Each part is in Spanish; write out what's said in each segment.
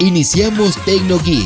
Iniciamos TecnoGeek.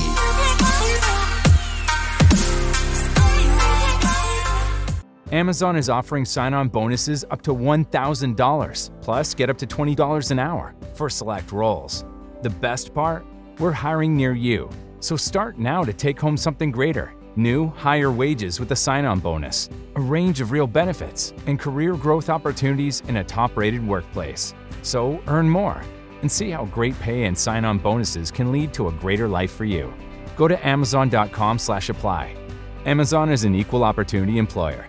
Amazon is offering sign on bonuses up to $1,000, plus get up to $20 an hour for select roles. The best part? We're hiring near you. So start now to take home something greater new, higher wages with a sign on bonus, a range of real benefits, and career growth opportunities in a top rated workplace. So earn more and see how great pay and sign on bonuses can lead to a greater life for you. Go to amazon.com/slash apply. Amazon is an equal opportunity employer.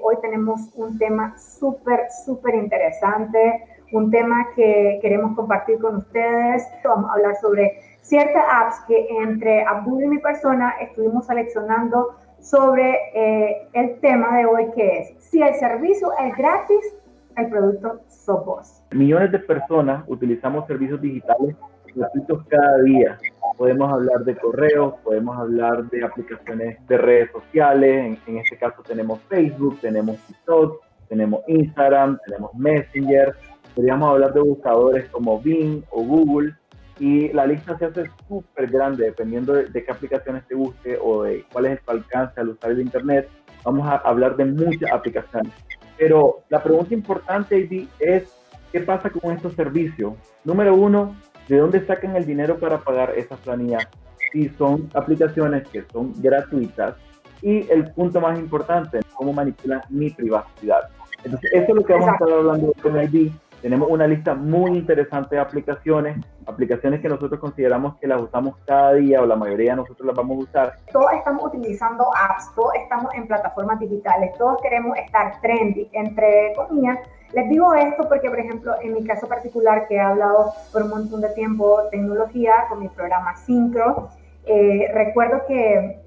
Hoy tenemos un tema súper, súper interesante, un tema que queremos compartir con ustedes. Vamos a hablar sobre ciertas apps que entre Abdul y mi persona estuvimos seleccionando sobre eh, el tema de hoy que es si el servicio es gratis, el producto sos vos. Millones de personas utilizamos servicios digitales gratuitos cada día. Podemos hablar de correos, podemos hablar de aplicaciones de redes sociales, en, en este caso tenemos Facebook, tenemos TikTok, tenemos Instagram, tenemos Messenger, podríamos hablar de buscadores como Bing o Google, y la lista se hace súper grande dependiendo de, qué aplicaciones te guste o de cuál es tu alcance al usar el Internet. Vamos a hablar de muchas aplicaciones. Pero la pregunta importante, Ivy, es ¿qué pasa con estos servicios? Número uno, ¿de dónde sacan el dinero para pagar esas planillas? Si son aplicaciones que son gratuitas. Y el punto más importante, cómo manipulan mi privacidad. Entonces, eso es lo que vamos a estar hablando con ID tenemos una lista muy interesante de aplicaciones, aplicaciones que nosotros consideramos que las usamos cada día o la mayoría de nosotros las vamos a usar. Todos estamos utilizando apps, todos estamos en plataformas digitales, todos queremos estar trendy, entre comillas. Les digo esto porque, por ejemplo, en mi caso particular, que he hablado por un montón de tiempo tecnología con mi programa Syncro, eh, recuerdo que,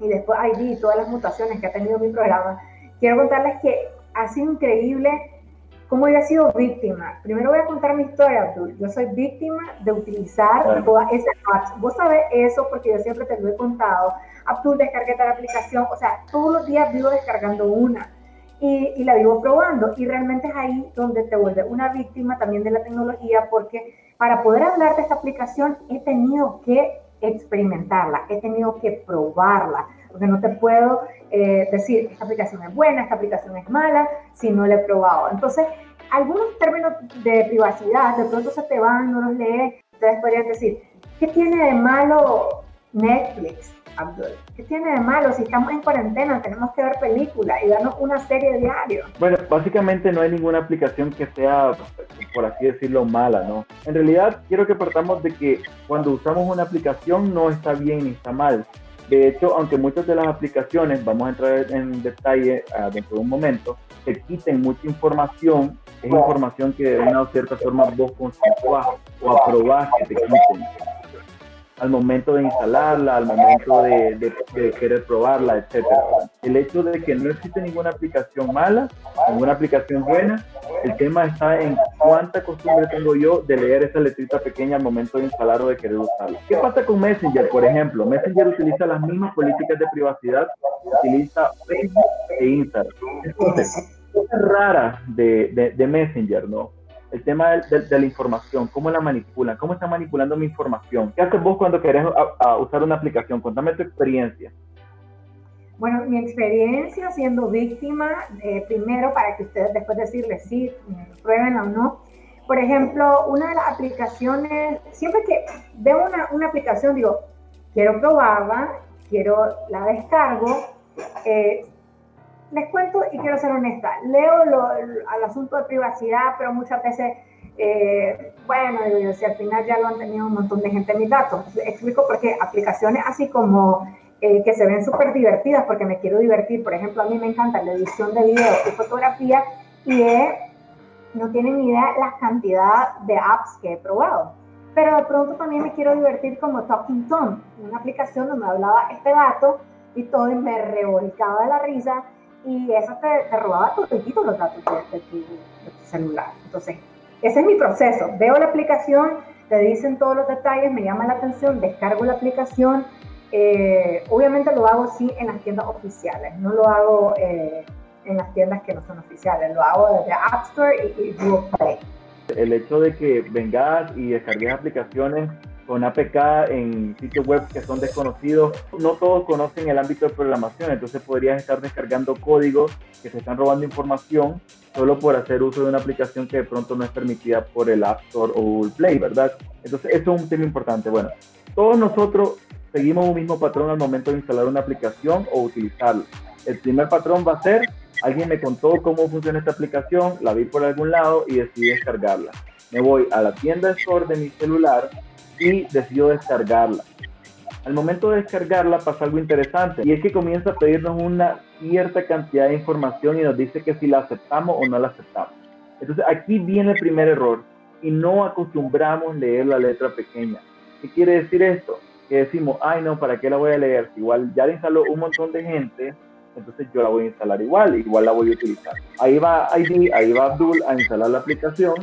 y después ahí vi todas las mutaciones que ha tenido mi programa, quiero contarles que ha sido increíble ¿Cómo yo he sido víctima? Primero voy a contar mi historia, Abdul. Yo soy víctima de utilizar todas esas apps. Vos sabés eso porque yo siempre te lo he contado. Abdul, descargué tal aplicación. O sea, todos los días vivo descargando una y, y la vivo probando. Y realmente es ahí donde te vuelve una víctima también de la tecnología porque para poder hablar de esta aplicación he tenido que experimentarla, he tenido que probarla porque no te puedo eh, decir, esta aplicación es buena, esta aplicación es mala, si no la he probado. Entonces, algunos términos de privacidad de pronto se te van, no los lees, ustedes podrían decir, ¿qué tiene de malo Netflix? Abdul. ¿Qué tiene de malo si estamos en cuarentena, tenemos que ver películas y darnos una serie diario? Bueno, básicamente no hay ninguna aplicación que sea, por así decirlo, mala, ¿no? En realidad, quiero que partamos de que cuando usamos una aplicación no está bien ni está mal. De hecho, aunque muchas de las aplicaciones, vamos a entrar en detalle uh, dentro de un momento, te quiten mucha información, es información que de una cierta forma vos consensuás o aprobás que te quiten al momento de instalarla, al momento de, querer probarla, etcétera. El hecho de que no existe ninguna aplicación mala, ninguna aplicación buena, el tema está en cuánta costumbre tengo yo de leer esa letrita pequeña al momento de instalar o de querer usarla. ¿Qué pasa con Messenger, por ejemplo? Messenger utiliza las mismas políticas de privacidad que utiliza Facebook e Instagram. Cosas raras de, de Messenger, ¿no? El tema de, la información, cómo la manipulan, cómo están manipulando mi información. ¿Qué haces vos cuando querés usar una aplicación? Contame tu experiencia. Bueno, mi experiencia siendo víctima, eh, primero para que ustedes después decirles si prueben o no. Por ejemplo, una de las aplicaciones, siempre que veo una, una aplicación, digo, quiero probarla, quiero la descargo, eh, les cuento y quiero ser honesta, leo lo, al asunto de privacidad, pero muchas veces, eh, bueno, si al final ya lo han tenido un montón de gente en mis datos. Explico por qué aplicaciones así como eh, que se ven súper divertidas porque me quiero divertir. Por ejemplo, a mí me encanta la edición de video y fotografía y no tienen ni idea la cantidad de apps que he probado. pero de pronto también me quiero divertir como Talking Tom, una aplicación donde hablaba este gato y todo y me revolcaba de la risa y eso te, te robaba todos los datos de, tu, celular. Entonces, ese es mi proceso. Veo la aplicación, te dicen todos los detalles, me llama la atención, descargo la aplicación. Eh, obviamente lo hago sí en las tiendas oficiales, no lo hago eh, en las tiendas que no son oficiales, lo hago desde App Store y, y Google Play. El hecho de que vengas y descargues aplicaciones con APK en sitios web que son desconocidos. No todos conocen el ámbito de programación, entonces podrías estar descargando códigos que te están robando información solo por hacer uso de una aplicación que de pronto no es permitida por el App Store o Google Play, ¿verdad? Entonces, eso es un tema importante. Bueno, todos nosotros seguimos un mismo patrón al momento de instalar una aplicación o utilizarla. El primer patrón va a ser, alguien me contó cómo funciona esta aplicación, la vi por algún lado y decidí descargarla. Me voy a la tienda Store de mi celular, y decidió descargarla. Al momento de descargarla pasa algo interesante y es que comienza a pedirnos una cierta cantidad de información y nos dice que si la aceptamos o no la aceptamos. Entonces aquí viene el primer error y no acostumbramos leer la letra pequeña. ¿Qué quiere decir esto? Que decimos, ay no, ¿para qué la voy a leer? igual ya la instaló un montón de gente, entonces yo la voy a instalar igual, igual la voy a utilizar. Ahí va ID, ahí va Abdul a instalar la aplicación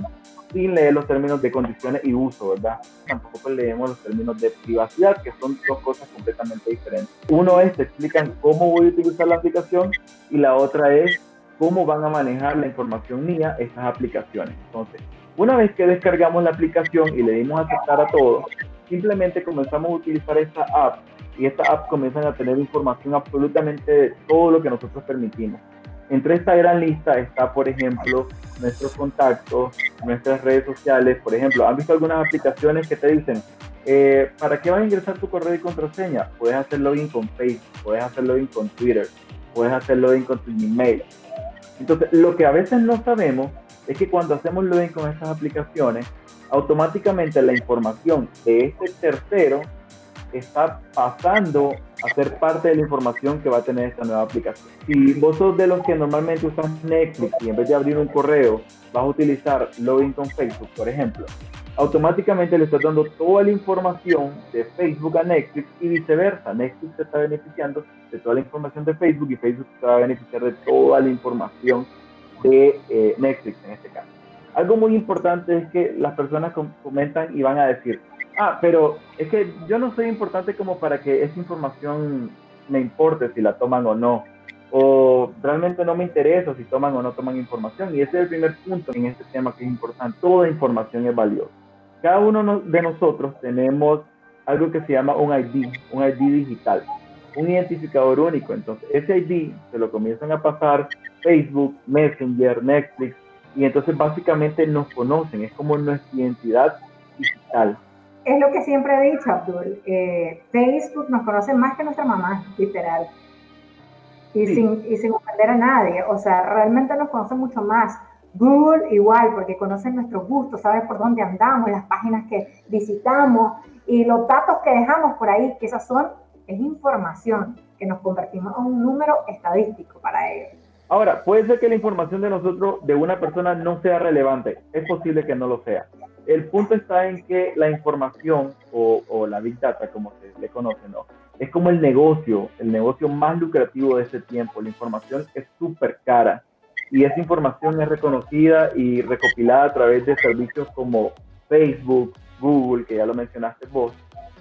sin leer los términos de condiciones y uso, ¿verdad? Tampoco leemos los términos de privacidad, que son dos cosas completamente diferentes. Uno es, te explican cómo voy a utilizar la aplicación y la otra es cómo van a manejar la información mía estas aplicaciones. Entonces, una vez que descargamos la aplicación y le dimos aceptar a todos, simplemente comenzamos a utilizar esta app y esta app comienzan a tener información absolutamente de todo lo que nosotros permitimos. Entre esta gran lista está, por ejemplo, nuestros contactos, nuestras redes sociales. Por ejemplo, ¿han visto algunas aplicaciones que te dicen, eh, ¿para qué vas a ingresar tu correo y contraseña? Puedes hacer login con Facebook, puedes hacer login con Twitter, puedes hacer login con tu email. Entonces, lo que a veces no sabemos es que cuando hacemos login con estas aplicaciones, automáticamente la información de este tercero está pasando a ser parte de la información que va a tener esta nueva aplicación. Si vos sos de los que normalmente usan Netflix y en vez de abrir un correo vas a utilizar login con Facebook, por ejemplo, automáticamente le estás dando toda la información de Facebook a Netflix y viceversa. Netflix se está beneficiando de toda la información de Facebook y Facebook se va a beneficiar de toda la información de eh, Netflix en este caso. Algo muy importante es que las personas comentan y van a decir, Ah, pero es que yo no soy importante como para que esa información me importe si la toman o no. O realmente no me interesa si toman o no toman información. Y ese es el primer punto en este tema que es importante. Toda información es valiosa. Cada uno de nosotros tenemos algo que se llama un ID, un ID digital, un identificador único. Entonces, ese ID se lo comienzan a pasar Facebook, Messenger, Netflix, y entonces básicamente nos conocen, es como nuestra identidad digital es lo que siempre he dicho, Abdul. Eh, Facebook nos conoce más que nuestra mamá, literal. Y, sin, y sin ofender a nadie. O sea, realmente nos conoce mucho más. Google igual, porque conocen nuestros gustos, sabe por dónde andamos, las páginas que visitamos y los datos que dejamos por ahí, que esas son, es información que nos convertimos en un número estadístico para ellos. Ahora, puede ser que la información de nosotros, de una persona, no sea relevante. Es posible que no lo sea. El punto está en que la información o, la big data, como se le conoce, ¿no? es como el negocio, el negocio más lucrativo de este tiempo. La información es súper cara y esa información es reconocida y recopilada a través de servicios como Facebook, Google, que ya lo mencionaste vos,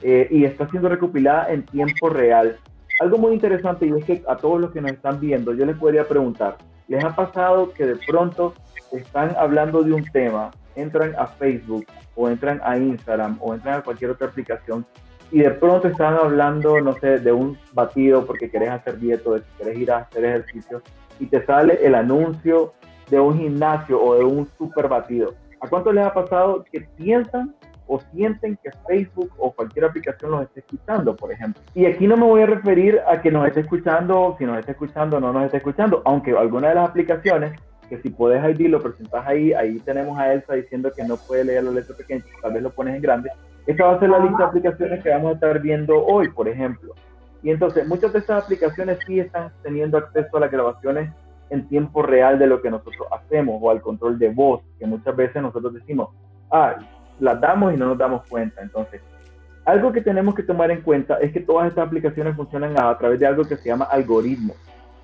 eh, y está siendo recopilada en tiempo real. Algo muy interesante y es que a todos los que nos están viendo, yo les podría preguntar, ¿les ha pasado que de pronto están hablando de un tema entran a Facebook o entran a Instagram o entran a cualquier otra aplicación y de pronto están hablando, no sé, de un batido porque querés hacer dieta de que querés ir a hacer ejercicio y te sale el anuncio de un gimnasio o de un super batido. ¿A cuánto les ha pasado que piensan o sienten que Facebook o cualquier aplicación los esté escuchando, por ejemplo? Y aquí no me voy a referir a que nos esté escuchando, si nos esté escuchando o no nos esté escuchando, aunque alguna de las aplicaciones que si puedes ID lo presentas ahí, ahí tenemos a Elsa diciendo que no puede leer la letra pequeña, tal vez lo pones en grande. Esta va a ser la lista de aplicaciones que vamos a estar viendo hoy, por ejemplo. Y entonces, muchas de estas aplicaciones sí están teniendo acceso a las grabaciones en tiempo real de lo que nosotros hacemos o al control de voz, que muchas veces nosotros decimos, ah, las damos y no nos damos cuenta. Entonces, algo que tenemos que tomar en cuenta es que todas estas aplicaciones funcionan a, través de algo que se llama algoritmos.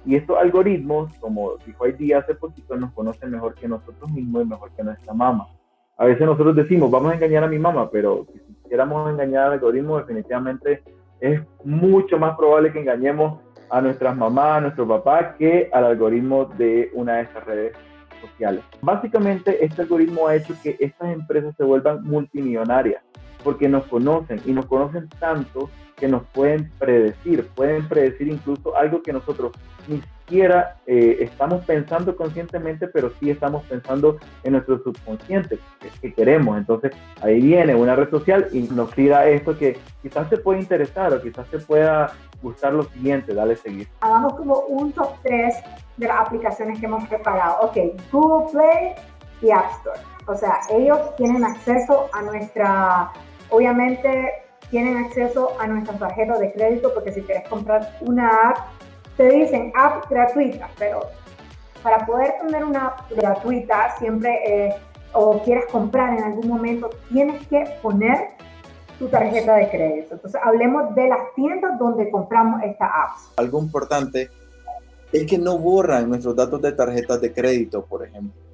Y estos algoritmos, como dijo Heidi hace poquito, nos conocen mejor que nosotros mismos y mejor que nuestra mamá. A veces nosotros decimos, vamos a engañar a mi mamá, pero si quisiéramos engañar al algoritmo, definitivamente es mucho más probable que engañemos a nuestras mamás, a nuestro papá, que al algoritmo de una de estas redes sociales. Básicamente, este algoritmo ha hecho que estas empresas se vuelvan multimillonarias porque nos conocen y nos conocen tanto que nos pueden predecir, pueden predecir incluso algo que nosotros ni siquiera eh, estamos pensando conscientemente, pero sí estamos pensando en nuestro subconsciente, que, queremos. Entonces ahí viene una red social y nos tira esto que quizás te puede interesar o quizás te pueda gustar lo siguiente, dale seguir. Hagamos como un top 3 de las aplicaciones que hemos preparado. Ok, Google Play y App Store. O sea, ellos tienen acceso a nuestra, obviamente tienen acceso a nuestra tarjeta de crédito porque si quieres comprar una app, te dicen app gratuita, pero para poder tener una app gratuita siempre eh, o quieres comprar en algún momento, tienes que poner tu tarjeta de crédito. Entonces, hablemos de las tiendas donde compramos esta app. Algo importante es que no borran nuestros datos de tarjetas de crédito, por ejemplo.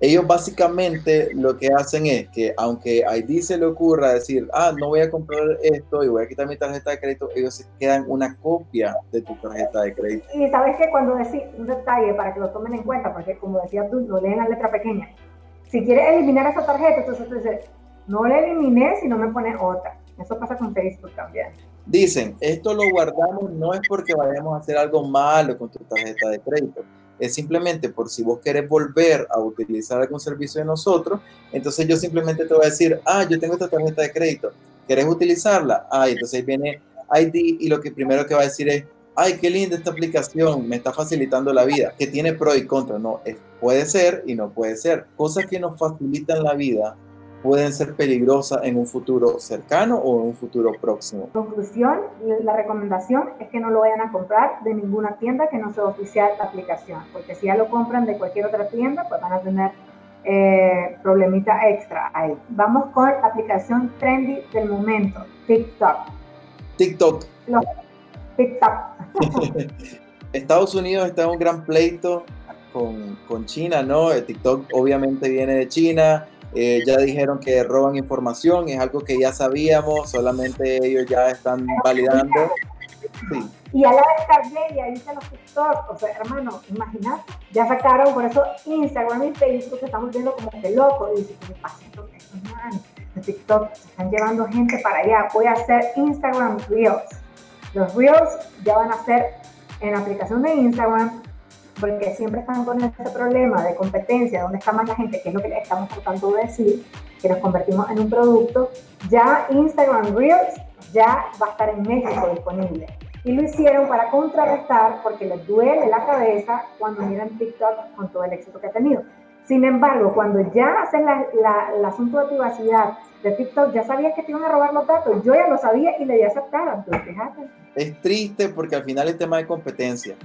Ellos básicamente lo que hacen es que aunque a ID se le ocurra decir, ah, no voy a comprar esto y voy a quitar mi tarjeta de crédito, ellos se quedan una copia de tu tarjeta de crédito. Y sabes que cuando decís un detalle para que lo tomen en cuenta, porque como decías tú, lo leen la letra pequeña. Si quieres eliminar esa tarjeta, entonces tú dices, no la eliminé si no me pones otra. Eso pasa con Facebook también. Dicen, esto lo guardamos no es porque vayamos a hacer algo malo con tu tarjeta de crédito, es simplemente por si vos querés volver a utilizar algún servicio de nosotros, entonces yo simplemente te voy a decir, ah, yo tengo esta tarjeta de crédito, ¿querés utilizarla? Ah, entonces ahí viene ID y lo que primero que va a decir es, ay, qué linda esta aplicación, me está facilitando la vida, que tiene pro y contra, no, puede ser y no puede ser. Cosas que nos facilitan la vida pueden ser peligrosas en un futuro cercano o en un futuro próximo. Conclusión, la recomendación es que no lo vayan a comprar de ninguna tienda que no sea oficial la aplicación, porque si ya lo compran de cualquier otra tienda, pues van a tener eh, problemita extra ahí. Vamos con la aplicación trendy del momento, TikTok. TikTok. TikTok. Estados Unidos está en un gran pleito con, con China, ¿no? TikTok obviamente viene de China, eh, ya dijeron que roban información, es algo que ya sabíamos, solamente ellos ya están validando. Y a la descargué y ahí se los TikTok, o sea, hermano, imagínate, ya sacaron por eso Instagram y Facebook que estamos viendo como que loco, y dice, ¿qué pasa esto? De TikTok se están llevando gente para allá, voy a hacer Instagram Reels. Los Reels ya van a ser en la aplicación de Instagram, porque siempre están con ese problema de competencia, donde está más la gente, que es lo que estamos tratando de decir, que nos convertimos en un producto, ya Instagram Reels ya va a estar en México disponible. Y lo hicieron para contrarrestar porque les duele la cabeza cuando miran TikTok con todo el éxito que ha tenido. Sin embargo, cuando ya hacen la, el asunto de privacidad de TikTok, ya sabías que te iban a robar los datos. Yo ya lo sabía y le di aceptar. Entonces, fíjate. Es triste porque al final es tema de competencia.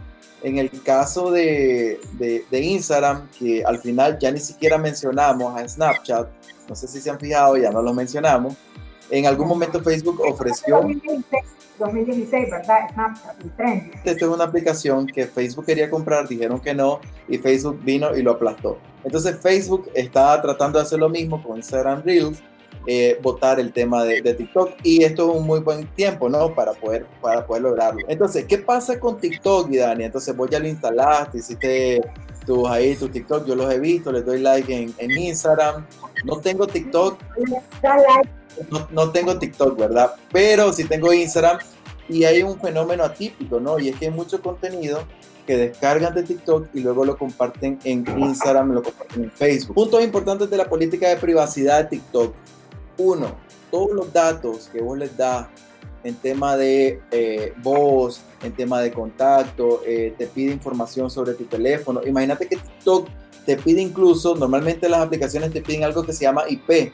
En el caso de, de, Instagram, que al final ya ni siquiera mencionamos a Snapchat, no sé si se han fijado, ya no lo mencionamos, en algún momento Facebook ofreció... 2016, ¿verdad? Snapchat, el tren. Esta es una aplicación que Facebook quería comprar, dijeron que no, y Facebook vino y lo aplastó. Entonces Facebook está tratando de hacer lo mismo con Instagram Reels, eh, votar el tema de, TikTok y esto es un muy buen tiempo, ¿no? Para poder, para poder lograrlo. Entonces, ¿qué pasa con TikTok, Dani? Entonces vos ya lo instalaste, hiciste tus ahí, tu TikTok, yo los he visto, les doy like en, en Instagram. No tengo TikTok. No, no, tengo TikTok, ¿verdad? Pero sí tengo Instagram y hay un fenómeno atípico, ¿no? Y es que hay mucho contenido que descargan de TikTok y luego lo comparten en Instagram, lo comparten en Facebook. Puntos importantes de la política de privacidad de TikTok. Uno, todos los datos que vos les das en tema de eh, voz, en tema de contacto, eh, te pide información sobre tu teléfono. Imagínate que TikTok te pide incluso, normalmente las aplicaciones te piden algo que se llama IP,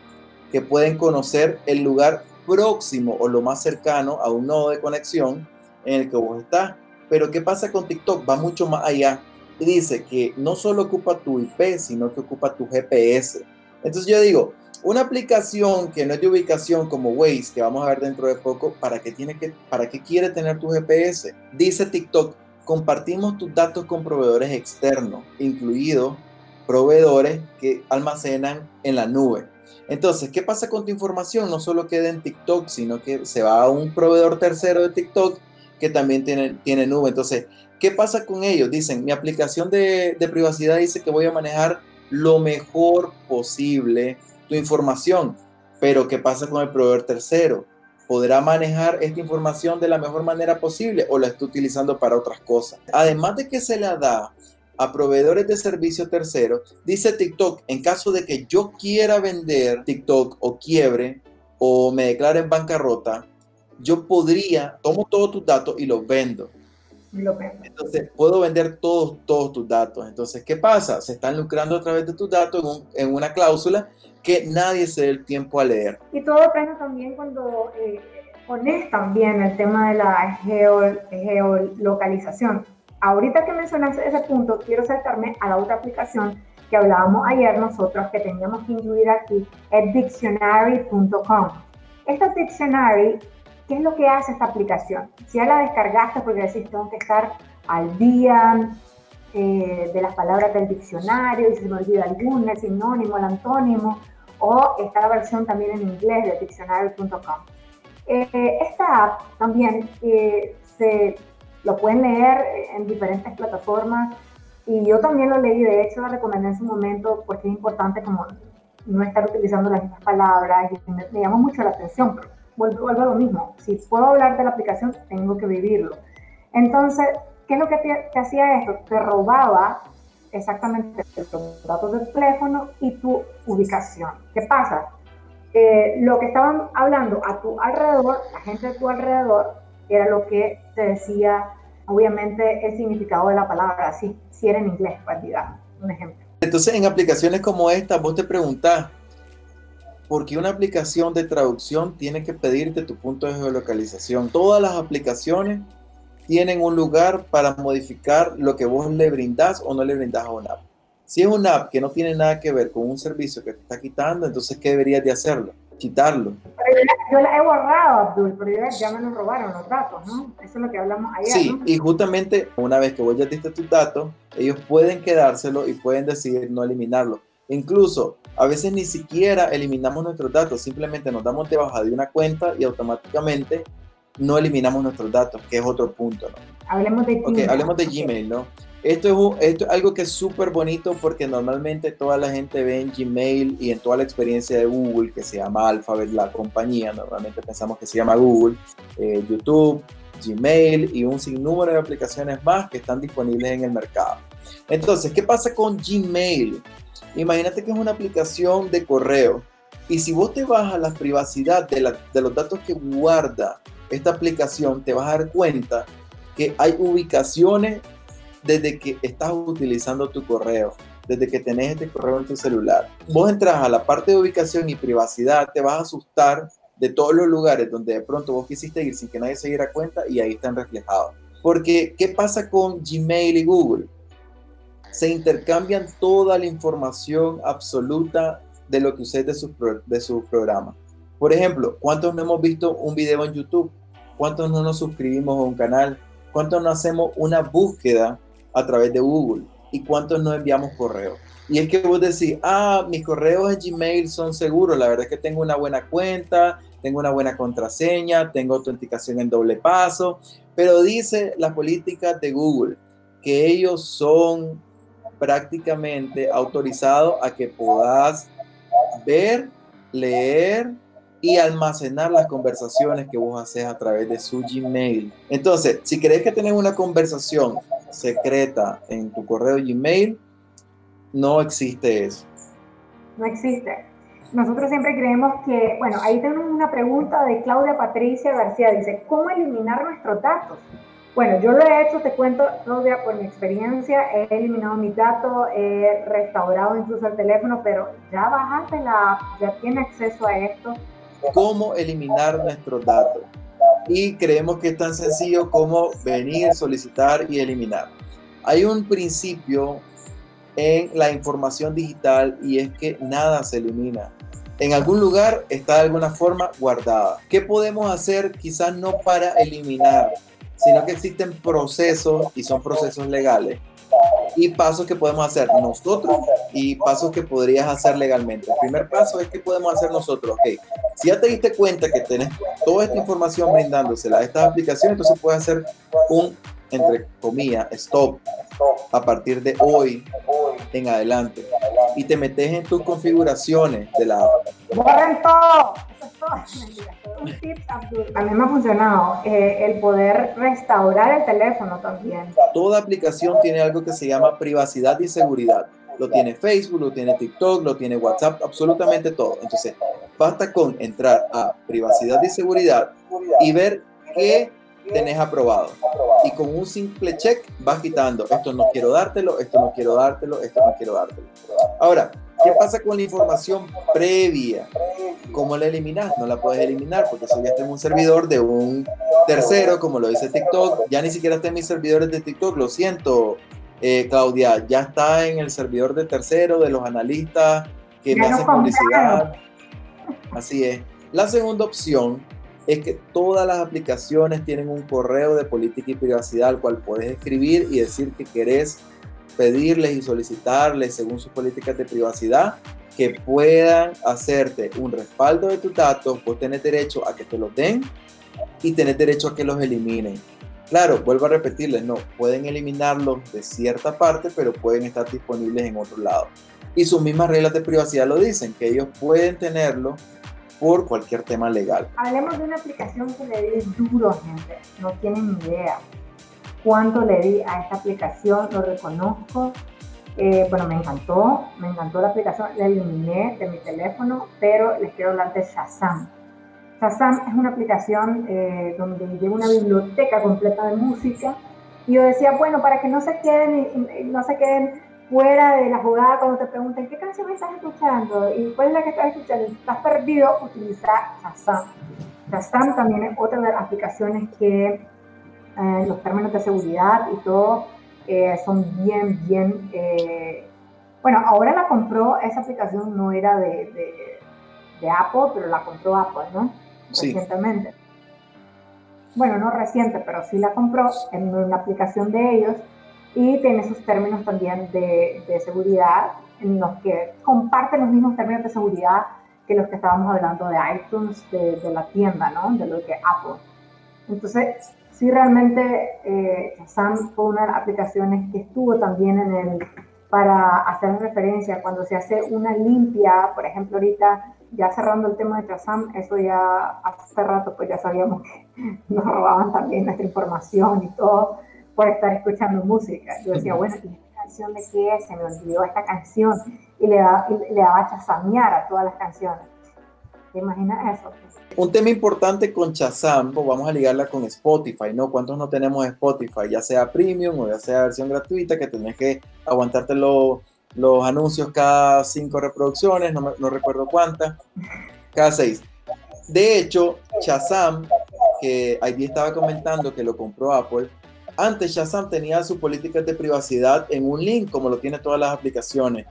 que pueden conocer el lugar próximo o lo más cercano a un nodo de conexión en el que vos estás. Pero ¿qué pasa con TikTok? Va mucho más allá. Dice que no solo ocupa tu IP, sino que ocupa tu GPS. Entonces yo digo, Una aplicación que no es de ubicación como Waze, que vamos a ver dentro de poco, ¿para qué, que, para quiere tener tu GPS? Dice TikTok, compartimos tus datos con proveedores externos, incluidos proveedores que almacenan en la nube. Entonces, ¿qué pasa con tu información? No solo queda en TikTok, sino que se va a un proveedor tercero de TikTok que también tiene, tiene nube. Entonces, ¿qué pasa con ellos? Dicen, mi aplicación de, de privacidad dice que voy a manejar lo mejor posible tu información, pero ¿qué pasa con el proveedor tercero? ¿Podrá manejar esta información de la mejor manera posible o la está utilizando para otras cosas? Además de que se la da a proveedores de servicio tercero, dice TikTok, en caso de que yo quiera vender TikTok o quiebre o me declare en bancarrota, yo podría, tomo todos tus datos y los vendo. Entonces, puedo vender todos, todos tus datos. Entonces, ¿qué pasa? Se están lucrando a través de tus datos en, una cláusula que nadie se dé el tiempo a leer. Y todo depende también cuando eh, pones también el tema de la geolocalización ahorita que mencionaste ese punto, quiero saltarme a la otra aplicación que hablábamos ayer nosotros que teníamos que incluir aquí, es dictionary.com. Esta Dictionary, ¿qué es lo que hace esta aplicación? Si ya la descargaste porque decís, tengo que estar al día eh, de las palabras del diccionario y si se me olvida alguna, el sinónimo, el antónimo, o está la versión también en inglés de dictionary.com. Eh, esta app también eh, se lo pueden leer en diferentes plataformas y yo también lo leí, de hecho lo recomendé en su momento porque es importante como no estar utilizando las mismas palabras y me, llama mucho la atención, pero vuelvo, a lo mismo, si puedo hablar de la aplicación tengo que vivirlo. Entonces, ¿qué es lo que te, hacía esto? Te robaba exactamente los datos del teléfono y tu ubicación. ¿Qué pasa? Eh, lo que estaban hablando a tu alrededor, la gente de tu alrededor, era lo que te decía, obviamente, el significado de la palabra, si, si era en inglés, pues, un ejemplo. Entonces, en aplicaciones como esta, vos te preguntás, ¿por qué una aplicación de traducción tiene que pedirte tu punto de geolocalización? Todas las aplicaciones tienen un lugar para modificar lo que vos le brindás o no le brindás a una app. Si es una app que no tiene nada que ver con un servicio que te está quitando, entonces, ¿qué deberías de hacerlo? quitarlo. yo, la, he borrado, Abdul, pero ya, me lo robaron los datos, ¿no? Eso es lo que hablamos ayer. Sí, y justamente una vez que vos ya diste tus datos, ellos pueden quedárselo y pueden decidir no eliminarlo. Incluso, a veces ni siquiera eliminamos nuestros datos, simplemente nos damos de baja de una cuenta y automáticamente no eliminamos nuestros datos, que es otro punto, ¿no? Hablemos de Gmail. hablemos de Gmail, ¿no? Esto es, esto es algo que es súper bonito porque normalmente toda la gente ve en Gmail y en toda la experiencia de Google, que se llama Alphabet, la compañía, normalmente pensamos que se llama Google, eh, YouTube, Gmail y un sinnúmero de aplicaciones más que están disponibles en el mercado. Entonces, ¿qué pasa con Gmail? Imagínate que es una aplicación de correo y si vos te vas a la privacidad de, de los datos que guarda esta aplicación, te vas a dar cuenta que hay ubicaciones desde que estás utilizando tu correo, desde que tenés este correo en tu celular. Vos entras a la parte de ubicación y privacidad, te vas a asustar de todos los lugares donde de pronto vos quisiste ir sin que nadie se diera cuenta y ahí están reflejados. Porque, ¿qué pasa con Gmail y Google? Se intercambian toda la información absoluta de lo que usted de sus de su programas. Por ejemplo, ¿cuántos no hemos visto un video en YouTube? ¿Cuántos no nos suscribimos a un canal? ¿Cuántos no hacemos una búsqueda a través de Google y cuántos nos enviamos correos. Y es que vos decís, ah, mis correos en Gmail son seguros, la verdad es que tengo una buena cuenta, tengo una buena contraseña, tengo autenticación en doble paso, pero dice la política de Google que ellos son prácticamente autorizados a que puedas ver, leer y almacenar las conversaciones que vos haces a través de su Gmail. Entonces, si querés que tenés una conversación secreta en tu correo Gmail, no existe eso. No existe. Nosotros siempre creemos que, bueno, ahí tenemos una pregunta de Claudia Patricia García, dice, ¿cómo eliminar nuestros datos? Bueno, yo lo he hecho, te cuento, Claudia, por mi experiencia, he eliminado mis datos, he restaurado incluso el teléfono, pero ya bajaste la ya tiene acceso a esto. ¿Cómo eliminar nuestros datos? y creemos que es tan sencillo como venir, solicitar y eliminar. Hay un principio en la información digital y es que nada se elimina, en algún lugar está de alguna forma guardada. ¿Qué podemos hacer? Quizás no para eliminar, sino que existen procesos y son procesos legales y pasos que podemos hacer nosotros y pasos que podrías hacer legalmente. El primer paso es que podemos hacer nosotros. Ok, si ya te diste cuenta que tenés toda esta información brindándosela a estas aplicaciones, entonces puedes hacer un, entre comillas, stop a partir de hoy en adelante y te metes en tus configuraciones de la app. Borren todo. Eso es todo. Un tip, A mí me ha funcionado eh, el poder restaurar el teléfono también. Toda aplicación tiene algo que se llama privacidad y seguridad. Lo tiene Facebook, lo tiene TikTok, lo tiene WhatsApp, absolutamente todo. Entonces, basta con entrar a privacidad y seguridad y ver qué tenés aprobado. Y con un simple check vas quitando, esto no quiero dártelo, esto no quiero dártelo, esto no quiero dártelo. Ahora, ¿qué pasa con la información previa? ¿Cómo la eliminas? No la puedes eliminar porque eso ya está en un servidor de un tercero, como lo dice TikTok. Ya ni siquiera está en mis servidores de TikTok, lo siento, eh, Claudia, ya está en el servidor de tercero, de los analistas que me hacen publicidad. Así es. La segunda opción es que todas las aplicaciones tienen un correo de política y privacidad al cual puedes escribir y decir que querés pedirles y solicitarles, según sus políticas de privacidad, que puedan hacerte un respaldo de tus datos, vos tenés derecho a que te los den y tenés derecho a que los eliminen. Claro, vuelvo a repetirles, no, pueden eliminarlos de cierta parte, pero pueden estar disponibles en otro lado. Y sus mismas reglas de privacidad lo dicen, que ellos pueden tenerlo por cualquier tema legal. Hablemos de una aplicación que le di duro, gente. No tienen ni idea cuánto le di a esta aplicación, lo reconozco. Eh, bueno, me encantó, me encantó la aplicación, la eliminé de mi teléfono, pero les quiero hablar de Shazam. Shazam es una aplicación eh, donde lleva una biblioteca completa de música y yo decía, bueno, para que no se queden, no se queden fuera de la jugada cuando te pregunten qué canción estás escuchando y cuál es la que estás escuchando, si estás perdido, utiliza Shazam. Shazam también es otra de las aplicaciones que eh, los términos de seguridad y todo eh, son bien, bien... Eh, bueno, ahora la compró, esa aplicación no era de, de, Apple, pero la compró Apple, ¿no? Recientemente. Bueno, no reciente, pero sí la compró en una aplicación de ellos y tiene sus términos también de, de, seguridad en los que comparten los mismos términos de seguridad que los que estábamos hablando de iTunes, de, de la tienda, ¿no? De lo que Apple. Entonces, sí realmente eh, Shazam fue una de las aplicaciones que estuvo también en el, para hacer referencia cuando se hace una limpia, por ejemplo, ahorita ya cerrando el tema de Shazam, eso ya hace rato pues ya sabíamos que nos robaban también nuestra información y todo por estar escuchando música. Yo decía, bueno, ¿y esta canción de qué es? Se me olvidó esta canción. Y le, da, le daba chasamear a todas las canciones. ¿Te imaginas eso? Un tema importante con Shazam, pues vamos a ligarla con Spotify, ¿no? ¿Cuántos no tenemos Spotify? Ya sea premium o ya sea versión gratuita, que tenés que aguantarte los, los anuncios cada cinco reproducciones, no, no recuerdo cuántas, cada seis. De hecho, Shazam, que ahí estaba comentando que lo compró Apple, antes Shazam tenía su política de privacidad en un link, como lo tiene todas las aplicaciones.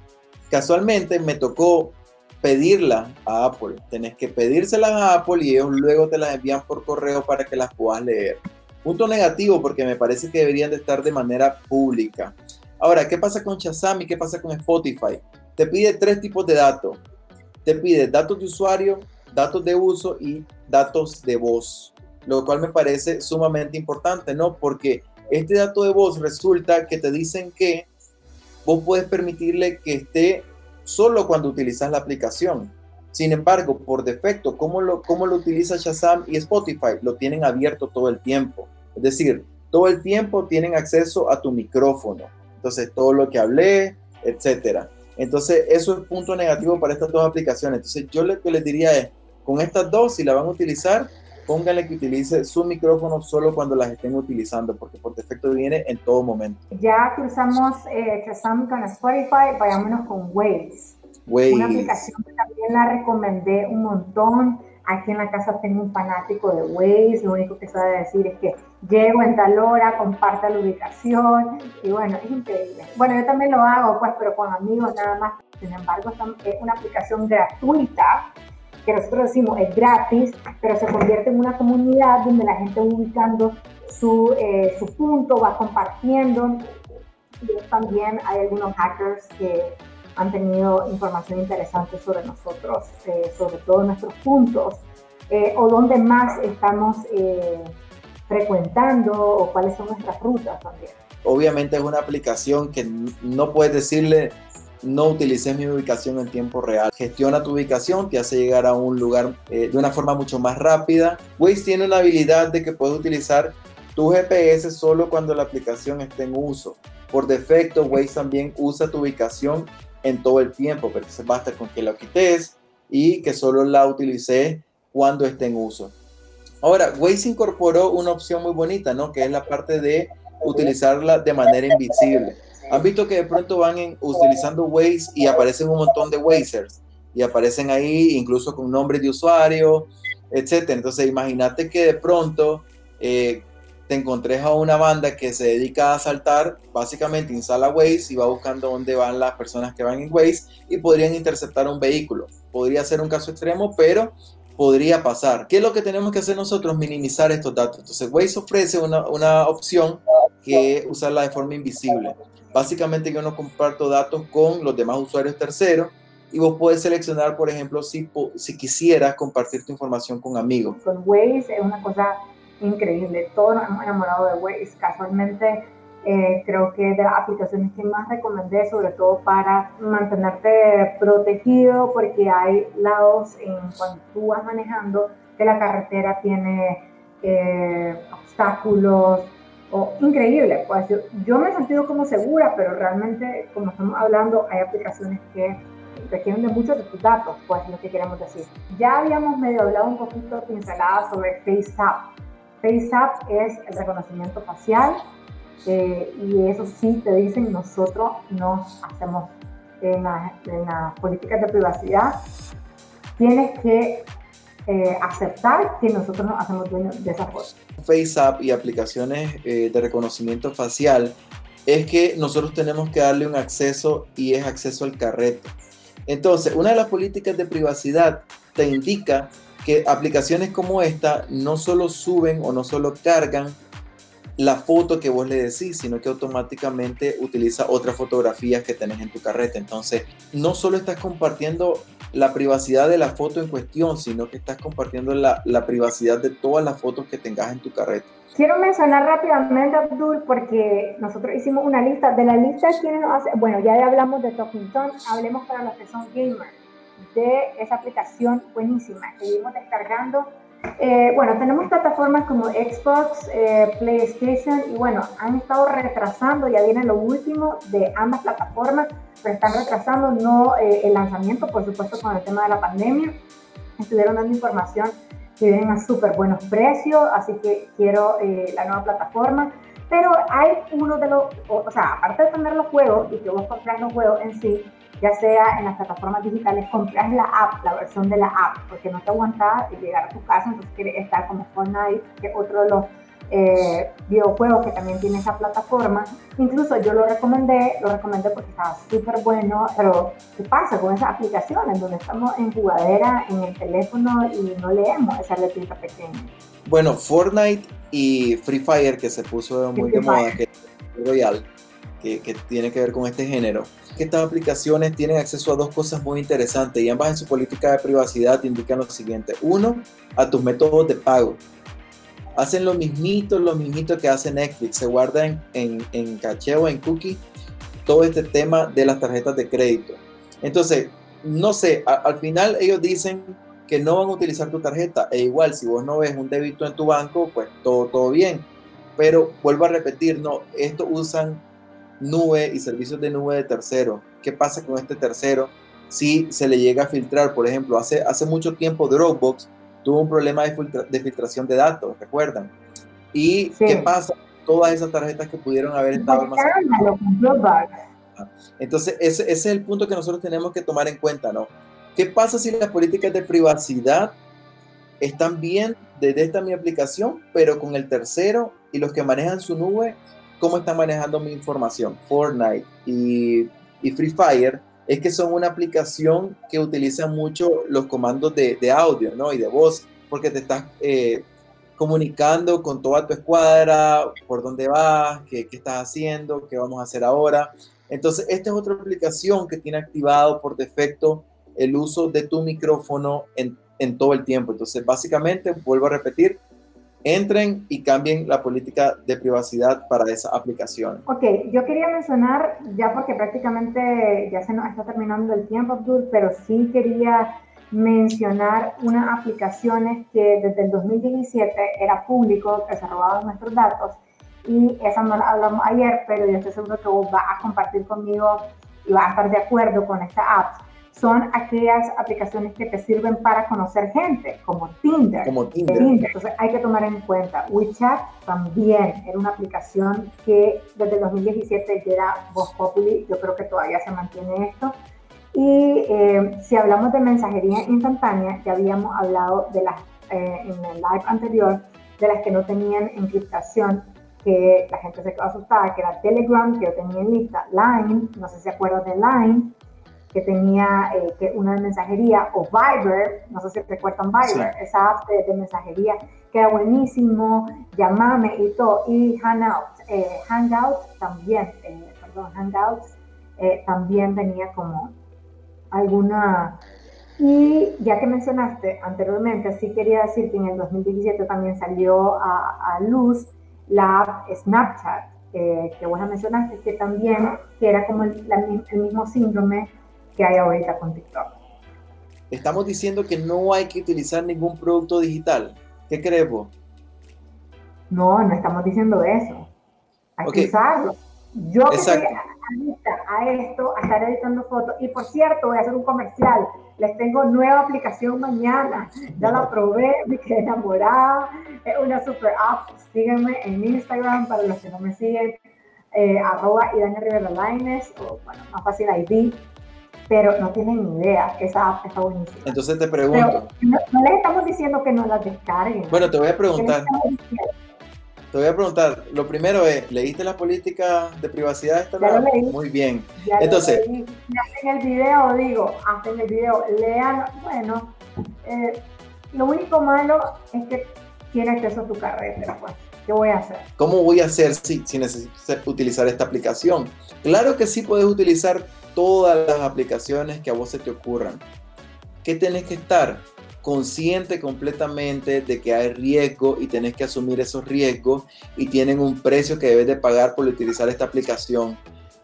Casualmente me tocó pedirla a Apple. Tenés que pedírselas a Apple y ellos luego te las envían por correo para que las puedas leer. Punto negativo porque me parece que deberían de estar de manera pública. Ahora, ¿qué pasa con Shazam y qué pasa con Spotify? Te pide tres tipos de datos. Te pide datos de usuario, datos de uso y datos de voz. Lo cual me parece sumamente importante, ¿no? Porque este dato de voz resulta que te dicen que vos puedes permitirle que esté solo cuando utilizas la aplicación. Sin embargo, por defecto, ¿cómo lo, cómo lo utiliza Shazam y Spotify? Lo tienen abierto todo el tiempo. Es decir, todo el tiempo tienen acceso a tu micrófono. Entonces, todo lo que hablé, etcétera. Entonces, eso es punto negativo para estas dos aplicaciones. Entonces, yo lo que les diría es, con estas dos, si la van a utilizar, póngale que utilice su micrófono solo cuando las estén utilizando, porque por defecto viene en todo momento. Ya que usamos eh, con Spotify, vayámonos con Waze. Waze. Una aplicación que también la recomendé un montón. Aquí en la casa tengo un fanático de Waze, lo único que sabe decir es que llego en tal hora, comparte la ubicación y bueno, es increíble. Bueno, yo también lo hago, pues, pero con amigos nada más. Sin embargo, es una aplicación gratuita que nosotros decimos es gratis, pero se convierte en una comunidad donde la gente va ubicando su, eh, su punto, va compartiendo. Y también hay algunos hackers que han tenido información interesante sobre nosotros, eh, sobre todos nuestros puntos, eh, o dónde más estamos frecuentando o cuáles son nuestras rutas también. Obviamente es una aplicación que no puedes decirle no utilices mi ubicación en tiempo real. Gestiona tu ubicación, te hace llegar a un lugar eh, de una forma mucho más rápida. Waze tiene una habilidad de que puedes utilizar tu GPS solo cuando la aplicación esté en uso. Por defecto, Waze también usa tu ubicación en todo el tiempo, pero se basta con que la quites y que solo la utilices cuando esté en uso. Ahora, Waze incorporó una opción muy bonita, ¿no? Que es la parte de utilizarla de manera invisible. ¿Han visto que de pronto van utilizando Waze y aparecen un montón de Wazers? Y aparecen ahí incluso con nombres de usuario, etcétera. Entonces, imagínate que de pronto eh, te encontres a una banda que se dedica a asaltar, básicamente instala Waze y va buscando dónde van las personas que van en Waze y podrían interceptar un vehículo. Podría ser un caso extremo, pero podría pasar. ¿Qué es lo que tenemos que hacer nosotros? Minimizar estos datos. Entonces, Waze ofrece una, una opción que usarla de forma invisible. Básicamente yo no comparto datos con los demás usuarios terceros y vos puedes seleccionar, por ejemplo, si, si quisieras compartir tu información con amigos. Con Waze es una cosa increíble. Todos nos hemos enamorado de Waze. Casualmente, eh, creo que de las aplicaciones que más recomendé, sobre todo para mantenerte protegido, porque hay lados en cuando tú vas manejando que la carretera tiene eh, obstáculos, o increíble, pues yo, me he sentido como segura, pero realmente, como estamos hablando, hay aplicaciones que requieren de muchos de tus datos, pues lo que queremos decir. Ya habíamos medio hablado un poquito pincelada sobre FaceApp. FaceApp es el reconocimiento facial eh, y eso sí te dicen, nosotros no hacemos en las políticas de privacidad. Tienes que eh, aceptar que nosotros nos hacemos dueños de esa foto. FaceApp y aplicaciones eh, de reconocimiento facial es que nosotros tenemos que darle un acceso y es acceso al carrete. Entonces, una de las políticas de privacidad te indica que aplicaciones como esta no solo suben o no solo cargan la foto que vos le decís, sino que automáticamente utiliza otras fotografías que tenés en tu carrete. Entonces, no solo estás compartiendo la privacidad de la foto en cuestión, sino que estás compartiendo la, la privacidad de todas las fotos que tengas en tu carrete. Quiero mencionar rápidamente, Abdul, porque nosotros hicimos una lista. De la lista, ¿quiénes nos hace? Bueno, ya hablamos de Talking hablemos para los que son gamers, de esa aplicación buenísima. Seguimos descargando eh, bueno, tenemos plataformas como Xbox, eh, PlayStation y bueno, han estado retrasando, ya viene lo último de ambas plataformas, pero están retrasando no eh, el lanzamiento, por supuesto, con el tema de la pandemia. Estuvieron dando información que vienen a súper buenos precios, así que quiero la nueva plataforma. Pero hay uno de los, o, o sea, aparte de tener los juegos y que vos compras los juegos en sí, ya sea en las plataformas digitales, compras la app, la versión de la app, porque no te aguanta llegar a tu casa, entonces quieres estar como Fortnite, que es otro de los eh, videojuegos que también tiene esa plataforma. Incluso yo lo recomendé, lo recomendé porque estaba súper bueno, pero ¿qué pasa con esas aplicaciones donde estamos en jugadera, en el teléfono y no leemos esa letrita pequeña? Bueno, Fortnite y Free Fire, que se puso muy de moda, que es Royal, que, que tiene que ver con este género estas aplicaciones tienen acceso a dos cosas muy interesantes y ambas en su política de privacidad indican lo siguiente. Uno, a tus métodos de pago. Hacen lo mismito, lo mismito que hace Netflix. Se guarda en, en, en caché o en cookie todo este tema de las tarjetas de crédito. Entonces, no sé, al final ellos dicen que no van a utilizar tu tarjeta. E igual, si vos no ves un débito en tu banco, pues todo, todo bien. Pero vuelvo a repetir, no, esto usan nube y servicios de nube de tercero. ¿Qué pasa con este tercero si se le llega a filtrar? Por ejemplo, hace, hace mucho tiempo Dropbox tuvo un problema de, filtración de datos, ¿recuerdan? ¿Y qué pasa? Todas esas tarjetas que pudieron haber estado almacenadas. Entonces, ese, ese, es el punto que nosotros tenemos que tomar en cuenta, ¿no? ¿Qué pasa si las políticas de privacidad están bien desde esta mi aplicación, pero con el tercero y los que manejan su nube cómo están manejando mi información. Fortnite y, Free Fire es que son una aplicación que utiliza mucho los comandos de, de audio ¿no? y de voz, porque te estás eh, comunicando con toda tu escuadra, por dónde vas, qué, qué, estás haciendo, qué vamos a hacer ahora. Entonces, esta es otra aplicación que tiene activado por defecto el uso de tu micrófono en, en todo el tiempo. Entonces, básicamente, vuelvo a repetir, entren y cambien la política de privacidad para esa aplicación. Ok, yo quería mencionar, ya porque prácticamente ya se nos está terminando el tiempo, Abdul, pero sí quería mencionar unas aplicaciones que desde el 2017 era público, que se robaban nuestros datos, y esa no la hablamos ayer, pero yo estoy seguro que vos vas a compartir conmigo y vas a estar de acuerdo con esta app son aquellas aplicaciones que te sirven para conocer gente, como Tinder. Como Tinder. Entonces hay que tomar en cuenta. WeChat también era una aplicación que desde el 2017 ya era Voz Populi, yo creo que todavía se mantiene esto. Y eh, si hablamos de mensajería instantánea, ya habíamos hablado de las, eh, en el live anterior, de las que no tenían encriptación, que la gente se quedó asustada, que era Telegram, que yo tenía en lista, Line, no sé si se acuerdan de Line, que tenía eh, que una de mensajería, o Viber, no sé si recuerdan Viber, esa app de, mensajería, que era buenísimo, llamame y todo, y Hangouts, eh, Hangouts también, eh, perdón, Hangouts también tenía como alguna... Y ya que mencionaste anteriormente, sí quería decir que en el 2017 también salió a, a luz la app Snapchat, que vos mencionaste, que también que era como el, el mismo síndrome que hay ahorita con TikTok. Estamos diciendo que no hay que utilizar ningún producto digital. ¿Qué crees vos? No, no estamos diciendo eso. Hay que usarlo. Yo que estoy a esto, a estar editando fotos. Y por cierto, voy a hacer un comercial. Les tengo nueva aplicación mañana. Ya la probé, me quedé enamorada. Es una super app. Sígueme en Instagram para los que no me siguen. Eh, arroba Rivera Lines, o bueno, más fácil ID pero no tienen ni idea. Esa app está buenísima. Entonces te pregunto. no, les estamos diciendo que no la descarguen. Bueno, te voy a preguntar. Te voy a preguntar, lo primero es, ¿leíste la política de privacidad de esta ya Muy bien. Entonces, en el video, digo, hacen el video, lean, bueno, eh, lo único malo es que tiene acceso a tu carrera, pues. ¿Qué voy a hacer? ¿Cómo voy a hacer si, si necesito utilizar esta aplicación? Claro que sí puedes utilizar todas las aplicaciones que a vos se te ocurran. ¿Qué tenés que estar? Consciente completamente de que hay riesgo y tenés que asumir esos riesgos y tienen un precio que debes de pagar por utilizar esta aplicación.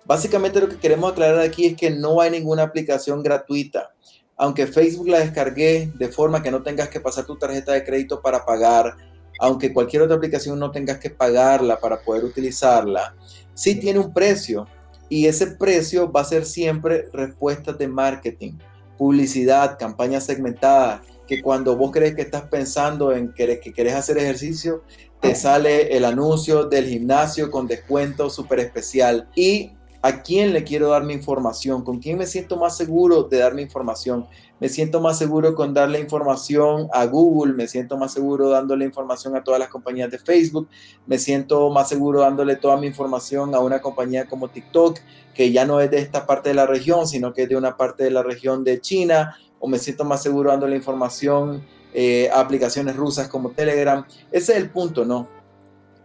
Básicamente lo que queremos aclarar aquí es que no hay ninguna aplicación gratuita. Aunque Facebook la descargué de forma que no tengas que pasar tu tarjeta de crédito para pagar, aunque cualquier otra aplicación no tengas que pagarla para poder utilizarla, sí tiene un precio y ese precio va a ser siempre respuestas de marketing, publicidad, campañas segmentadas, que cuando vos crees que estás pensando en que, que querés hacer ejercicio, te sale el anuncio del gimnasio con descuento súper especial. Y a quién le quiero dar mi información, con quién me siento más seguro de dar mi información. Me siento más seguro con darle información a Google, me siento más seguro dándole información a todas las compañías de Facebook, me siento más seguro dándole toda mi información a una compañía como TikTok, que ya no es de esta parte de la región, sino que es de una parte de la región de China, o me siento más seguro dándole información eh, a aplicaciones rusas como Telegram. Ese es el punto, ¿no?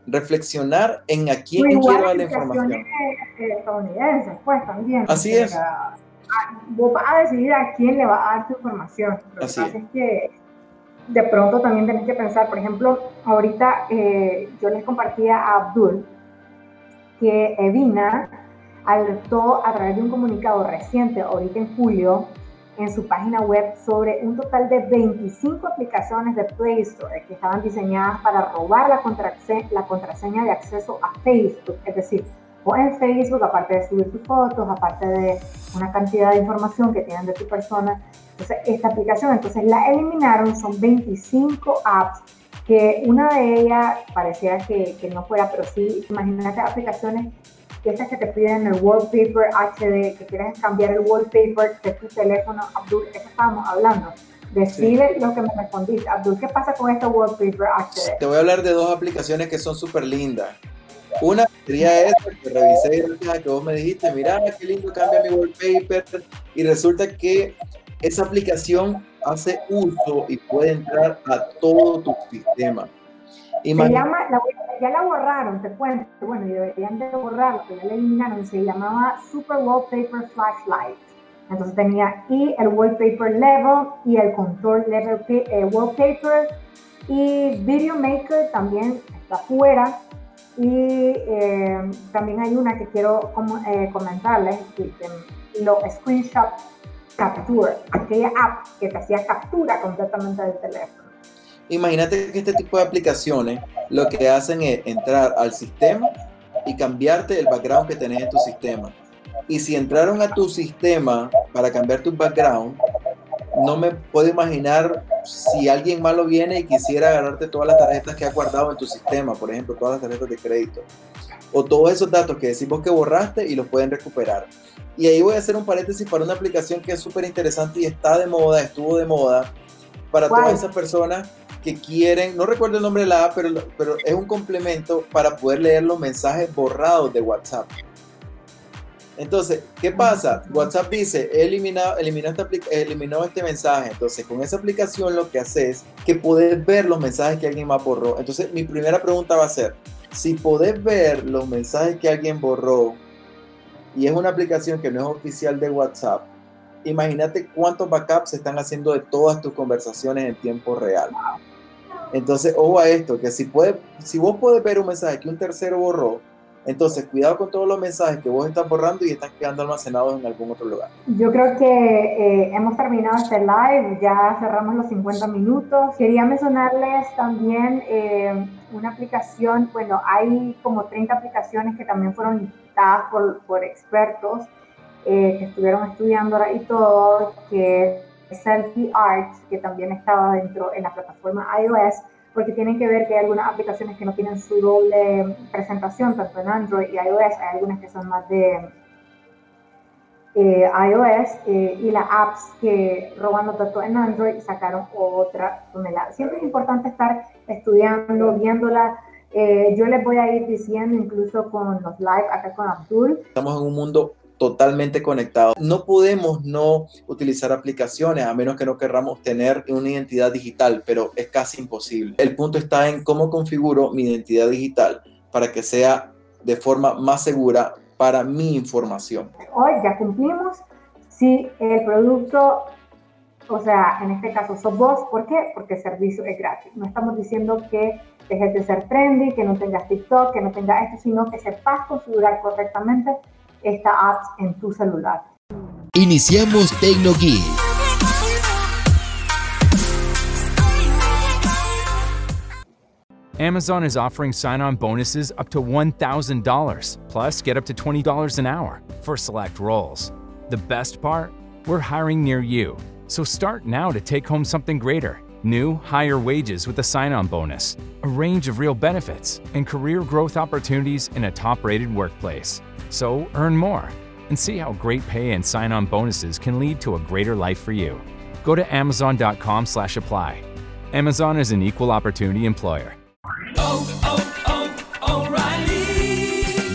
Reflexionar en a quién quiero dar la información. Estadounidenses, pues también. Así es. Vos vas a decidir a quién le va a dar tu información. Lo Así que pasa es. que de pronto también tenés que pensar, por ejemplo, ahorita eh, yo les compartía a Abdul que Evina alertó a través de un comunicado reciente, ahorita en julio, en su página web sobre un total de 25 aplicaciones de Play Store que estaban diseñadas para robar la contraseña, la contraseña de acceso a Facebook. Es decir, o en Facebook, aparte de subir tus fotos, aparte de una cantidad de información que tienen de tu persona, entonces esta aplicación, entonces la eliminaron, son 25 apps que una de ellas pareciera que, que no fuera, pero sí, imagínate aplicaciones esas que te piden el wallpaper HD, que quieres cambiar el wallpaper de tu teléfono, Abdul, eso estábamos hablando. Decide lo que me respondiste. Abdul, ¿qué pasa con este wallpaper HD? Te voy a hablar de dos aplicaciones que son súper lindas. Una sería esa que revisé que vos me dijiste, mira qué lindo cambia mi wallpaper y resulta que esa aplicación hace uso y puede entrar a todo tu sistema. Se llama, ya la borraron, te cuento, bueno, y deberían de borrarlo, que ya la eliminaron, se llamaba Super Wallpaper Flashlight. Entonces tenía y el Wallpaper Level y el Contour Level eh, Wallpaper y Video Maker también está fuera. Y eh, también hay una que quiero eh, comentarles, que, lo Screenshot Capture, aquella app que te hacía captura completamente del teléfono. Imagínate que este tipo de aplicaciones lo que hacen es entrar al sistema y cambiarte el background que tenés en tu sistema. Y si entraron a tu sistema para cambiar tu background, no me puedo imaginar si alguien malo viene y quisiera agarrarte todas las tarjetas que ha guardado en tu sistema, por ejemplo, todas las tarjetas de crédito, o todos esos datos que decimos que borraste y los pueden recuperar. Y ahí voy a hacer un paréntesis para una aplicación que es súper interesante y está de moda, estuvo de moda, para todas esas personas que quieren, no recuerdo el nombre de la app, pero, pero es un complemento para poder leer los mensajes borrados de WhatsApp. Entonces, ¿qué pasa? WhatsApp dice, he eliminado, eliminó este mensaje. Entonces, con esa aplicación lo que haces es que puedes ver los mensajes que alguien más borró. Entonces, mi primera pregunta va a ser, si podés ver los mensajes que alguien borró y es una aplicación que no es oficial de WhatsApp, imagínate cuántos backups se están haciendo de todas tus conversaciones en tiempo real. Entonces, ojo a esto, que si, puede, si vos podés ver un mensaje que un tercero borró, entonces cuidado con todos los mensajes que vos estás borrando y están quedando almacenados en algún otro lugar. Yo creo que eh, hemos terminado este live, ya cerramos los 50 minutos. Quería mencionarles también eh, una aplicación, bueno, hay como 30 aplicaciones que también fueron listadas por, por expertos eh, que estuvieron estudiando y todo, Selfie Art, que también estaba dentro en la plataforma iOS, porque tienen que ver que hay algunas aplicaciones que no tienen su doble presentación, tanto en Android y iOS, hay algunas que son más de eh, iOS eh, y las apps que robando tanto en Android sacaron otra tonelada. Siempre es importante estar estudiando, viéndola. Eh, yo les voy a ir diciendo incluso con los live acá con Abdul. Estamos en un mundo totalmente conectado. No podemos no utilizar aplicaciones a menos que no querramos tener una identidad digital, pero es casi imposible. El punto está en cómo configuro mi identidad digital para que sea de forma más segura para mi información. Hoy ya cumplimos si el producto, o sea, en este caso sos vos, ¿por qué? Porque el servicio es gratis. No estamos diciendo que dejes de ser trendy, que no tengas TikTok, que no tengas esto, sino que sepas configurar correctamente esta app en tu celular. Iniciamos TecnoGeek. Amazon is offering sign on bonuses up to $1,000, plus get up to $20 an hour for select roles. The best part? We're hiring near you. So start now to take home something greater new, higher wages with a sign on bonus, a range of real benefits, and career growth opportunities in a top rated workplace. So earn more and see how great pay and sign-on bonuses can lead to a greater life for you. Go to amazon.com slash apply. Amazon is an equal opportunity employer. Oh, oh,